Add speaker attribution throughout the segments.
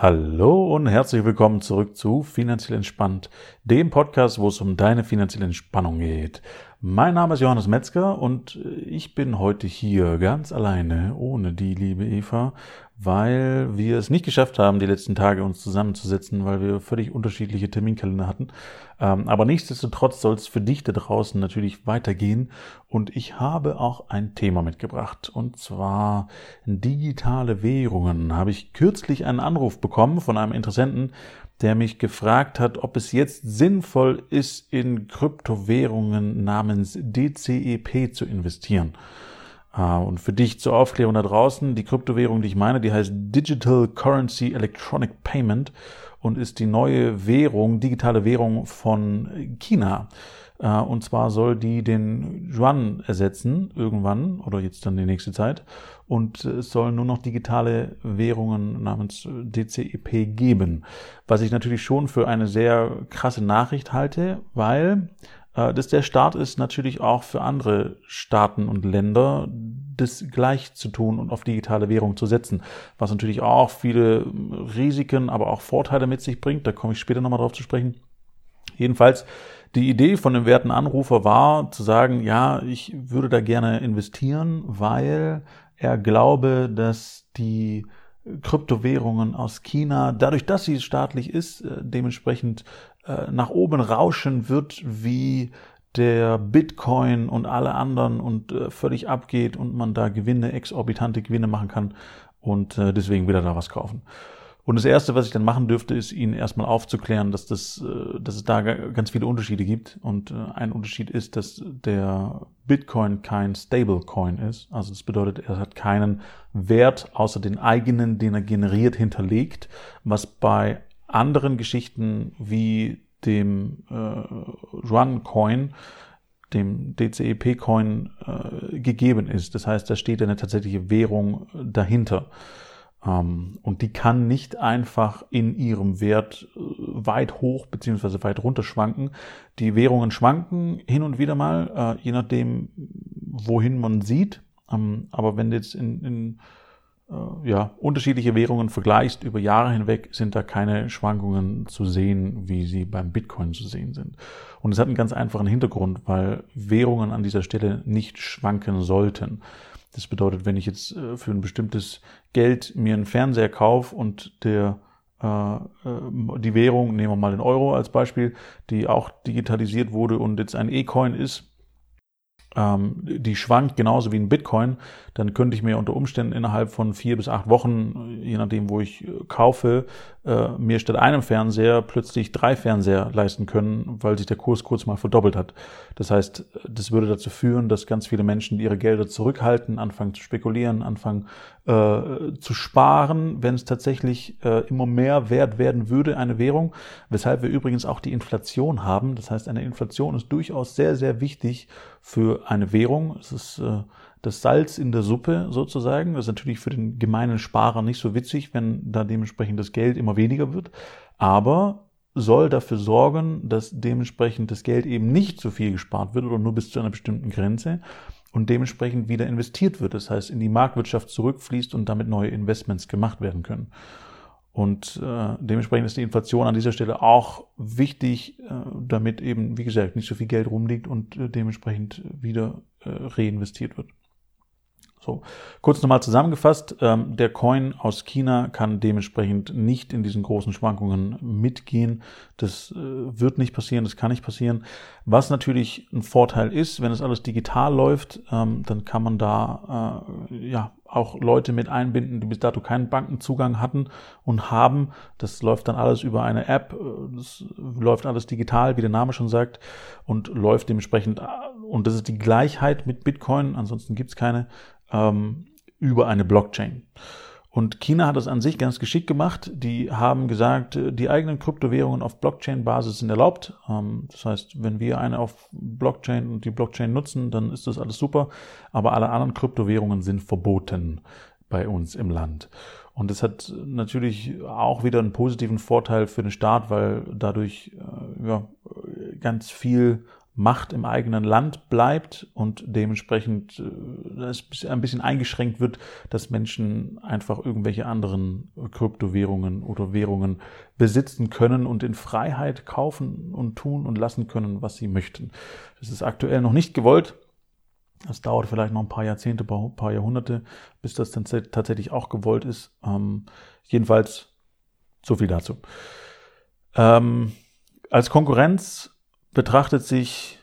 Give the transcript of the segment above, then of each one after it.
Speaker 1: Hallo und herzlich willkommen zurück zu Finanziell Entspannt, dem Podcast, wo es um deine finanzielle Entspannung geht. Mein Name ist Johannes Metzger und ich bin heute hier ganz alleine, ohne die liebe Eva, weil wir es nicht geschafft haben, die letzten Tage uns zusammenzusetzen, weil wir völlig unterschiedliche Terminkalender hatten. Ähm, aber nichtsdestotrotz soll es für dich da draußen natürlich weitergehen. Und ich habe auch ein Thema mitgebracht. Und zwar digitale Währungen. Habe ich kürzlich einen Anruf bekommen von einem Interessenten, der mich gefragt hat, ob es jetzt sinnvoll ist, in Kryptowährungen namens DCEP zu investieren. Ah, und für dich zur Aufklärung da draußen, die Kryptowährung, die ich meine, die heißt Digital Currency Electronic Payment und ist die neue Währung, digitale Währung von China. Ah, und zwar soll die den Yuan ersetzen, irgendwann oder jetzt dann die nächste Zeit. Und es sollen nur noch digitale Währungen namens DCEP geben. Was ich natürlich schon für eine sehr krasse Nachricht halte, weil äh, dass der Start ist natürlich auch für andere Staaten und Länder, das gleich zu tun und auf digitale Währung zu setzen, was natürlich auch viele Risiken, aber auch Vorteile mit sich bringt. Da komme ich später nochmal drauf zu sprechen. Jedenfalls, die Idee von dem werten Anrufer war zu sagen, ja, ich würde da gerne investieren, weil er glaube, dass die Kryptowährungen aus China, dadurch, dass sie staatlich ist, äh, dementsprechend äh, nach oben rauschen wird wie der Bitcoin und alle anderen und äh, völlig abgeht und man da Gewinne, exorbitante Gewinne machen kann und äh, deswegen wieder da was kaufen. Und das Erste, was ich dann machen dürfte, ist Ihnen erstmal aufzuklären, dass, das, äh, dass es da ganz viele Unterschiede gibt. Und äh, ein Unterschied ist, dass der Bitcoin kein Stablecoin ist. Also das bedeutet, er hat keinen Wert außer den eigenen, den er generiert, hinterlegt, was bei anderen Geschichten wie dem äh, Run-Coin, dem DCEP-Coin äh, gegeben ist. Das heißt, da steht eine tatsächliche Währung dahinter. Ähm, und die kann nicht einfach in ihrem Wert äh, weit hoch beziehungsweise weit runter schwanken. Die Währungen schwanken hin und wieder mal, äh, je nachdem, wohin man sieht. Ähm, aber wenn jetzt in, in ja, unterschiedliche Währungen vergleichst über Jahre hinweg, sind da keine Schwankungen zu sehen, wie sie beim Bitcoin zu sehen sind. Und es hat einen ganz einfachen Hintergrund, weil Währungen an dieser Stelle nicht schwanken sollten. Das bedeutet, wenn ich jetzt äh, für ein bestimmtes Geld mir einen Fernseher kaufe und der äh, die Währung, nehmen wir mal den Euro als Beispiel, die auch digitalisiert wurde und jetzt ein E-Coin ist, ähm, die schwankt genauso wie ein Bitcoin, dann könnte ich mir unter Umständen innerhalb von vier bis acht Wochen, je nachdem, wo ich äh, kaufe, äh, mir statt einem Fernseher plötzlich drei Fernseher leisten können, weil sich der Kurs kurz mal verdoppelt hat. Das heißt, das würde dazu führen, dass ganz viele Menschen ihre Gelder zurückhalten, anfangen zu spekulieren, anfangen äh, zu sparen, wenn es tatsächlich äh, immer mehr wert werden würde, eine Währung, weshalb wir übrigens auch die Inflation haben. Das heißt, eine Inflation ist durchaus sehr, sehr wichtig für eine Währung. Es ist äh, das Salz in der Suppe sozusagen. Das ist natürlich für den gemeinen Sparer nicht so witzig, wenn da dementsprechend das Geld immer weniger wird. Aber soll dafür sorgen, dass dementsprechend das Geld eben nicht so viel gespart wird oder nur bis zu einer bestimmten Grenze und dementsprechend wieder investiert wird. Das heißt, in die Marktwirtschaft zurückfließt und damit neue Investments gemacht werden können. Und äh, dementsprechend ist die Inflation an dieser Stelle auch wichtig, äh, damit eben, wie gesagt, nicht so viel Geld rumliegt und äh, dementsprechend wieder äh, reinvestiert wird. So, kurz nochmal zusammengefasst, ähm, der Coin aus China kann dementsprechend nicht in diesen großen Schwankungen mitgehen. Das äh, wird nicht passieren, das kann nicht passieren. Was natürlich ein Vorteil ist, wenn es alles digital läuft, ähm, dann kann man da äh, ja auch Leute mit einbinden, die bis dato keinen Bankenzugang hatten und haben. Das läuft dann alles über eine App, das läuft alles digital, wie der Name schon sagt, und läuft dementsprechend, und das ist die Gleichheit mit Bitcoin, ansonsten gibt es keine, ähm, über eine Blockchain. Und China hat das an sich ganz geschickt gemacht. Die haben gesagt, die eigenen Kryptowährungen auf Blockchain-Basis sind erlaubt. Ähm, das heißt, wenn wir eine auf Blockchain und die Blockchain nutzen, dann ist das alles super. Aber alle anderen Kryptowährungen sind verboten bei uns im Land. Und das hat natürlich auch wieder einen positiven Vorteil für den Staat, weil dadurch äh, ja, ganz viel Macht im eigenen Land bleibt und dementsprechend äh, ein bisschen eingeschränkt wird, dass Menschen einfach irgendwelche anderen Kryptowährungen oder Währungen besitzen können und in Freiheit kaufen und tun und lassen können, was sie möchten. Das ist aktuell noch nicht gewollt. Das dauert vielleicht noch ein paar Jahrzehnte, ein paar Jahrhunderte, bis das dann tatsächlich auch gewollt ist. Ähm, jedenfalls so viel dazu. Ähm, als Konkurrenz betrachtet sich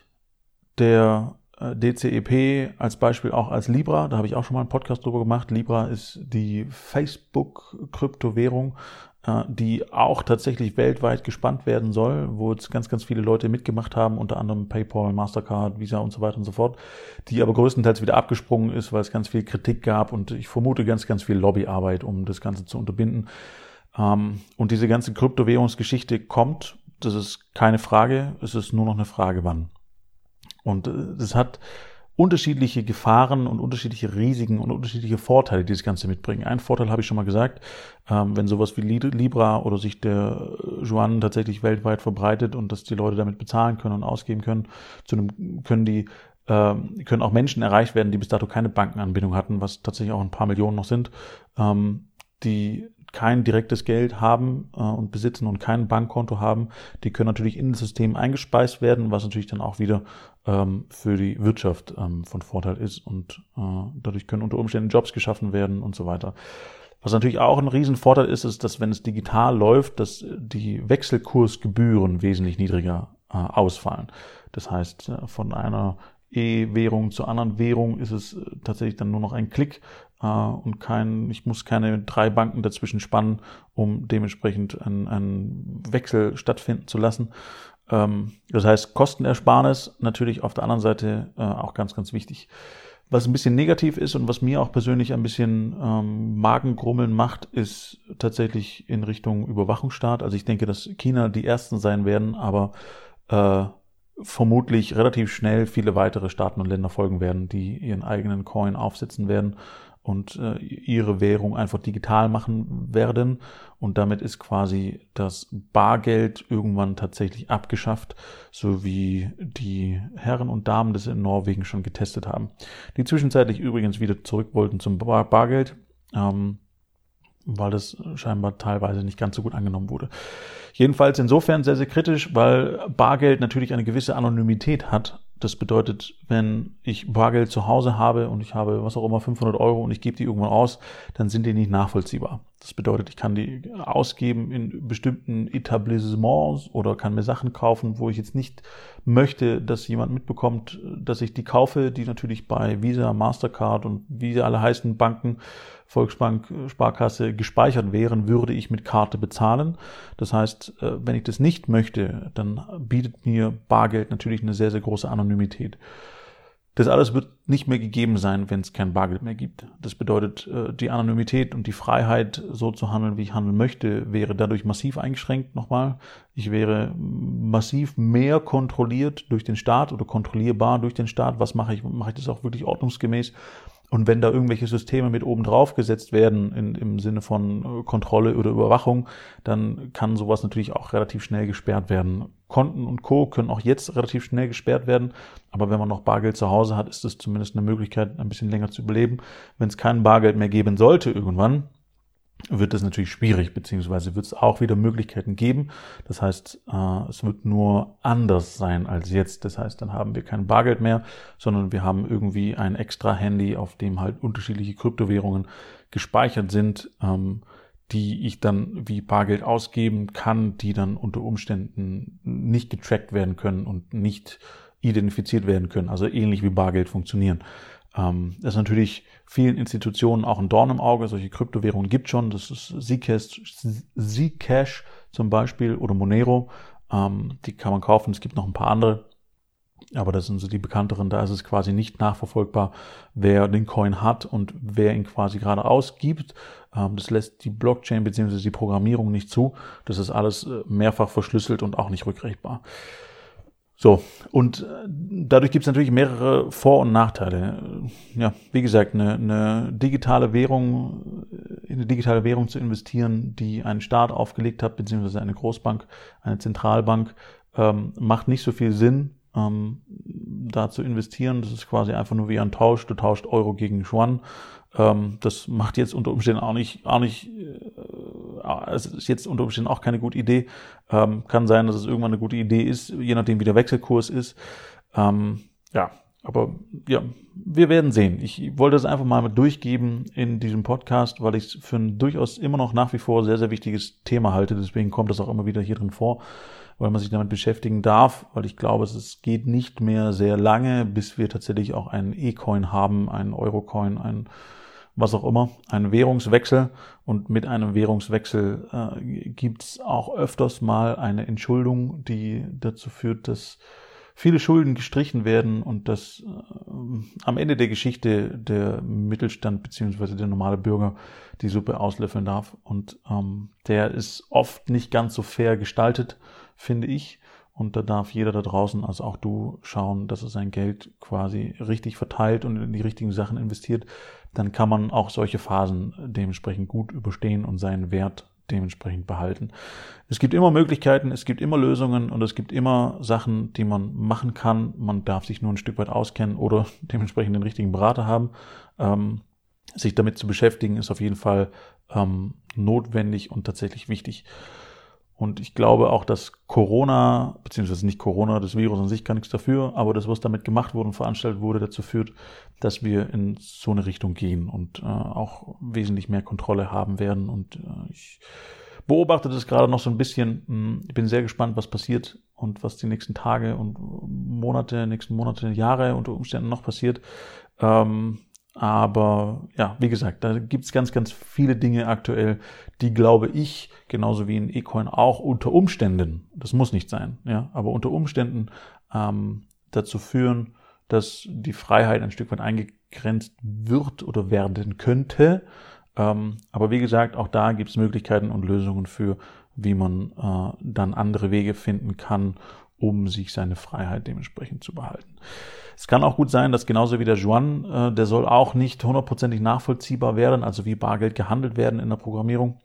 Speaker 1: der äh, DCEP als Beispiel auch als Libra. Da habe ich auch schon mal einen Podcast drüber gemacht. Libra ist die Facebook-Kryptowährung, äh, die auch tatsächlich weltweit gespannt werden soll, wo jetzt ganz, ganz viele Leute mitgemacht haben, unter anderem PayPal, Mastercard, Visa und so weiter und so fort, die aber größtenteils wieder abgesprungen ist, weil es ganz viel Kritik gab und ich vermute ganz, ganz viel Lobbyarbeit, um das Ganze zu unterbinden. Ähm, und diese ganze Kryptowährungsgeschichte kommt das ist keine Frage, es ist nur noch eine Frage, wann. Und es äh, hat unterschiedliche Gefahren und unterschiedliche Risiken und unterschiedliche Vorteile, die das Ganze mitbringen. Ein Vorteil habe ich schon mal gesagt, ähm, wenn sowas wie Libra oder sich der Juan tatsächlich weltweit verbreitet und dass die Leute damit bezahlen können und ausgeben können, zu einem, können die ähm, können auch Menschen erreicht werden, die bis dato keine Bankenanbindung hatten, was tatsächlich auch ein paar Millionen noch sind, ähm, die kein direktes Geld haben äh, und besitzen und kein Bankkonto haben, die können natürlich in das System eingespeist werden, was natürlich dann auch wieder ähm, für die Wirtschaft ähm, von Vorteil ist und äh, dadurch können unter Umständen Jobs geschaffen werden und so weiter. Was natürlich auch ein Riesenvorteil ist, ist, dass wenn es digital läuft, dass die Wechselkursgebühren wesentlich niedriger äh, ausfallen. Das heißt, äh, von einer E-Währung zur anderen Währung ist es äh, tatsächlich dann nur noch ein Klick äh, und kein, ich muss keine drei Banken dazwischen spannen, um dementsprechend einen Wechsel stattfinden zu lassen. Ähm, das heißt, Kostenersparnis natürlich auf der anderen Seite äh, auch ganz, ganz wichtig. Was ein bisschen negativ ist und was mir auch persönlich ein bisschen ähm, Magengrummeln macht, ist tatsächlich in Richtung Überwachungsstaat. Also ich denke, dass China die ersten sein werden, aber äh, vermutlich relativ schnell viele weitere Staaten und Länder folgen werden, die ihren eigenen Coin aufsetzen werden und äh, ihre Währung einfach digital machen werden. Und damit ist quasi das Bargeld irgendwann tatsächlich abgeschafft, so wie die Herren und Damen das in Norwegen schon getestet haben. Die zwischenzeitlich übrigens wieder zurück wollten zum Bar Bargeld. Ähm, weil das scheinbar teilweise nicht ganz so gut angenommen wurde. Jedenfalls insofern sehr, sehr kritisch, weil Bargeld natürlich eine gewisse Anonymität hat. Das bedeutet, wenn ich Bargeld zu Hause habe und ich habe was auch immer 500 Euro und ich gebe die irgendwann aus, dann sind die nicht nachvollziehbar. Das bedeutet, ich kann die ausgeben in bestimmten Etablissements oder kann mir Sachen kaufen, wo ich jetzt nicht möchte, dass jemand mitbekommt, dass ich die kaufe, die natürlich bei Visa, Mastercard und wie sie alle heißen Banken Volksbank, Sparkasse gespeichert wären, würde ich mit Karte bezahlen. Das heißt, äh, wenn ich das nicht möchte, dann bietet mir Bargeld natürlich eine sehr, sehr große Anonymität. Das alles wird nicht mehr gegeben sein, wenn es kein Bargeld mehr gibt. Das bedeutet, äh, die Anonymität und die Freiheit, so zu handeln, wie ich handeln möchte, wäre dadurch massiv eingeschränkt. Nochmal, ich wäre massiv mehr kontrolliert durch den Staat oder kontrollierbar durch den Staat. Was mache ich? Mache ich das auch wirklich ordnungsgemäß? Und wenn da irgendwelche Systeme mit oben drauf gesetzt werden, in, im Sinne von äh, Kontrolle oder Überwachung, dann kann sowas natürlich auch relativ schnell gesperrt werden. Konten und Co. können auch jetzt relativ schnell gesperrt werden, aber wenn man noch Bargeld zu Hause hat, ist es zumindest eine Möglichkeit, ein bisschen länger zu überleben. Wenn es kein Bargeld mehr geben sollte irgendwann, wird es natürlich schwierig, beziehungsweise wird es auch wieder Möglichkeiten geben. Das heißt, äh, es wird nur anders sein als jetzt. Das heißt, dann haben wir kein Bargeld mehr, sondern wir haben irgendwie ein extra Handy, auf dem halt unterschiedliche Kryptowährungen gespeichert sind, ähm, die ich dann wie Bargeld ausgeben kann, die dann unter Umständen nicht getrackt werden können und nicht identifiziert werden können, also ähnlich wie Bargeld funktionieren. Ähm, das ist natürlich vielen Institutionen auch ein Dorn im Auge. Solche Kryptowährungen gibt schon. Das ist Zcash, Zcash zum Beispiel oder Monero. Ähm, die kann man kaufen. Es gibt noch ein paar andere. Aber das sind so die bekannteren. Da ist es quasi nicht nachverfolgbar, wer den Coin hat und wer ihn quasi gerade ausgibt. Ähm, das lässt die Blockchain bzw. die Programmierung nicht zu. Das ist alles äh, mehrfach verschlüsselt und auch nicht rückrechtbar. So, und äh, dadurch gibt es natürlich mehrere Vor- und Nachteile. Ja, wie gesagt, eine, eine digitale Währung, in eine digitale Währung zu investieren, die ein Staat aufgelegt hat, beziehungsweise eine Großbank, eine Zentralbank, ähm, macht nicht so viel Sinn, ähm, da zu investieren. Das ist quasi einfach nur wie ein Tausch. Du tauscht Euro gegen Yuan. Ähm, das macht jetzt unter Umständen auch nicht, auch nicht, äh, es ist jetzt unter Umständen auch keine gute Idee. Ähm, kann sein, dass es irgendwann eine gute Idee ist, je nachdem wie der Wechselkurs ist. Ähm, ja, aber ja, wir werden sehen. Ich wollte das einfach mal mit durchgeben in diesem Podcast, weil ich es für ein durchaus immer noch nach wie vor sehr, sehr wichtiges Thema halte. Deswegen kommt das auch immer wieder hier drin vor, weil man sich damit beschäftigen darf, weil ich glaube, es geht nicht mehr sehr lange, bis wir tatsächlich auch einen E-Coin haben, einen Euro-Coin, einen was auch immer, einen Währungswechsel. Und mit einem Währungswechsel äh, gibt es auch öfters mal eine Entschuldung, die dazu führt, dass viele Schulden gestrichen werden und dass äh, am Ende der Geschichte der Mittelstand beziehungsweise der normale Bürger die Suppe auslöffeln darf. Und ähm, der ist oft nicht ganz so fair gestaltet, finde ich. Und da darf jeder da draußen, also auch du, schauen, dass er sein Geld quasi richtig verteilt und in die richtigen Sachen investiert. Dann kann man auch solche Phasen dementsprechend gut überstehen und seinen Wert dementsprechend behalten. Es gibt immer Möglichkeiten, es gibt immer Lösungen und es gibt immer Sachen, die man machen kann. Man darf sich nur ein Stück weit auskennen oder dementsprechend den richtigen Berater haben. Ähm, sich damit zu beschäftigen ist auf jeden Fall ähm, notwendig und tatsächlich wichtig. Und ich glaube auch, dass Corona, beziehungsweise nicht Corona, das Virus an sich kann nichts dafür, aber das, was damit gemacht wurde und veranstaltet wurde, dazu führt, dass wir in so eine Richtung gehen und äh, auch wesentlich mehr Kontrolle haben werden. Und äh, ich beobachte das gerade noch so ein bisschen. Hm, ich bin sehr gespannt, was passiert und was die nächsten Tage und Monate, nächsten Monate, Jahre unter Umständen noch passiert. Ähm, aber ja, wie gesagt, da gibt's ganz, ganz viele Dinge aktuell, die glaube ich, genauso wie in Ecoin auch unter Umständen, das muss nicht sein, ja, aber unter Umständen ähm, dazu führen, dass die Freiheit ein Stück weit eingegrenzt wird oder werden könnte. Ähm, aber wie gesagt, auch da gibt's Möglichkeiten und Lösungen für, wie man äh, dann andere Wege finden kann, um sich seine Freiheit dementsprechend zu behalten. Es kann auch gut sein, dass genauso wie der Juan, äh, der soll auch nicht hundertprozentig nachvollziehbar werden, also wie Bargeld gehandelt werden in der Programmierung,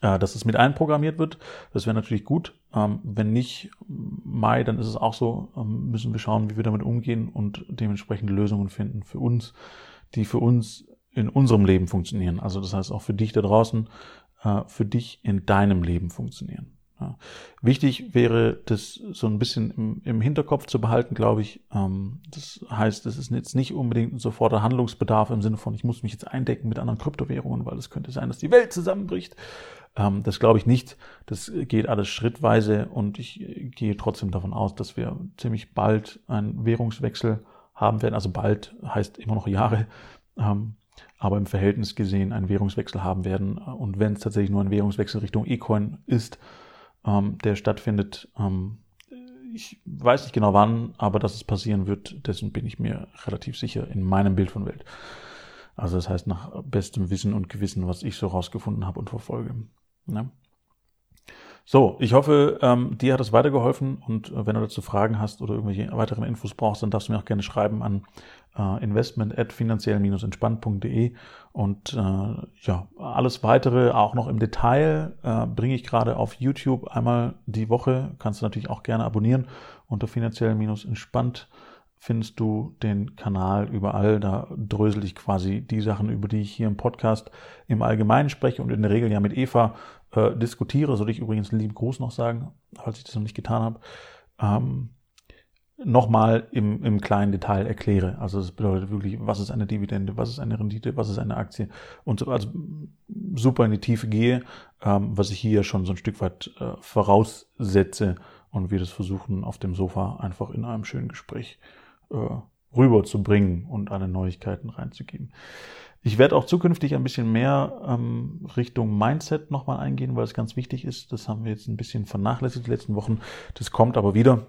Speaker 1: äh, dass es mit einprogrammiert wird. Das wäre natürlich gut. Ähm, wenn nicht Mai, dann ist es auch so, ähm, müssen wir schauen, wie wir damit umgehen und dementsprechend Lösungen finden für uns, die für uns in unserem Leben funktionieren. Also das heißt auch für dich da draußen, äh, für dich in deinem Leben funktionieren. Ja. Wichtig wäre, das so ein bisschen im, im Hinterkopf zu behalten, glaube ich. Ähm, das heißt, es ist jetzt nicht unbedingt ein soforter Handlungsbedarf im Sinne von, ich muss mich jetzt eindecken mit anderen Kryptowährungen, weil es könnte sein, dass die Welt zusammenbricht. Ähm, das glaube ich nicht. Das geht alles schrittweise und ich gehe trotzdem davon aus, dass wir ziemlich bald einen Währungswechsel haben werden. Also bald heißt immer noch Jahre. Ähm, aber im Verhältnis gesehen einen Währungswechsel haben werden. Und wenn es tatsächlich nur ein Währungswechsel Richtung E-Coin ist, ähm, der stattfindet. Ähm, ich weiß nicht genau wann, aber dass es passieren wird, dessen bin ich mir relativ sicher in meinem Bild von Welt. Also das heißt nach bestem Wissen und Gewissen, was ich so rausgefunden habe und verfolge. Ne? So, ich hoffe, ähm, dir hat es weitergeholfen und äh, wenn du dazu Fragen hast oder irgendwelche weiteren Infos brauchst, dann darfst du mir auch gerne schreiben an äh, investment at finanziell-entspannt.de und äh, ja, alles weitere auch noch im Detail äh, bringe ich gerade auf YouTube einmal die Woche. Kannst du natürlich auch gerne abonnieren unter finanziell-entspannt findest du den Kanal überall. Da drösel ich quasi die Sachen, über die ich hier im Podcast im Allgemeinen spreche und in der Regel ja mit Eva äh, diskutiere. Soll ich übrigens einen lieben Gruß noch sagen, falls ich das noch nicht getan habe. Ähm, nochmal im, im kleinen Detail erkläre. Also das bedeutet wirklich, was ist eine Dividende, was ist eine Rendite, was ist eine Aktie und so, also super in die Tiefe gehe, ähm, was ich hier schon so ein Stück weit äh, voraussetze und wir das versuchen auf dem Sofa einfach in einem schönen Gespräch äh, rüberzubringen und alle Neuigkeiten reinzugeben. Ich werde auch zukünftig ein bisschen mehr ähm, Richtung Mindset nochmal eingehen, weil es ganz wichtig ist. Das haben wir jetzt ein bisschen vernachlässigt die letzten Wochen. Das kommt aber wieder.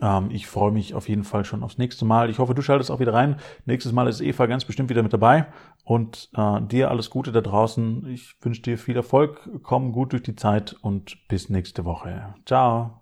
Speaker 1: Ähm, ich freue mich auf jeden Fall schon aufs nächste Mal. Ich hoffe, du schaltest auch wieder rein. Nächstes Mal ist Eva ganz bestimmt wieder mit dabei. Und äh, dir alles Gute da draußen. Ich wünsche dir viel Erfolg. Komm gut durch die Zeit und bis nächste Woche. Ciao.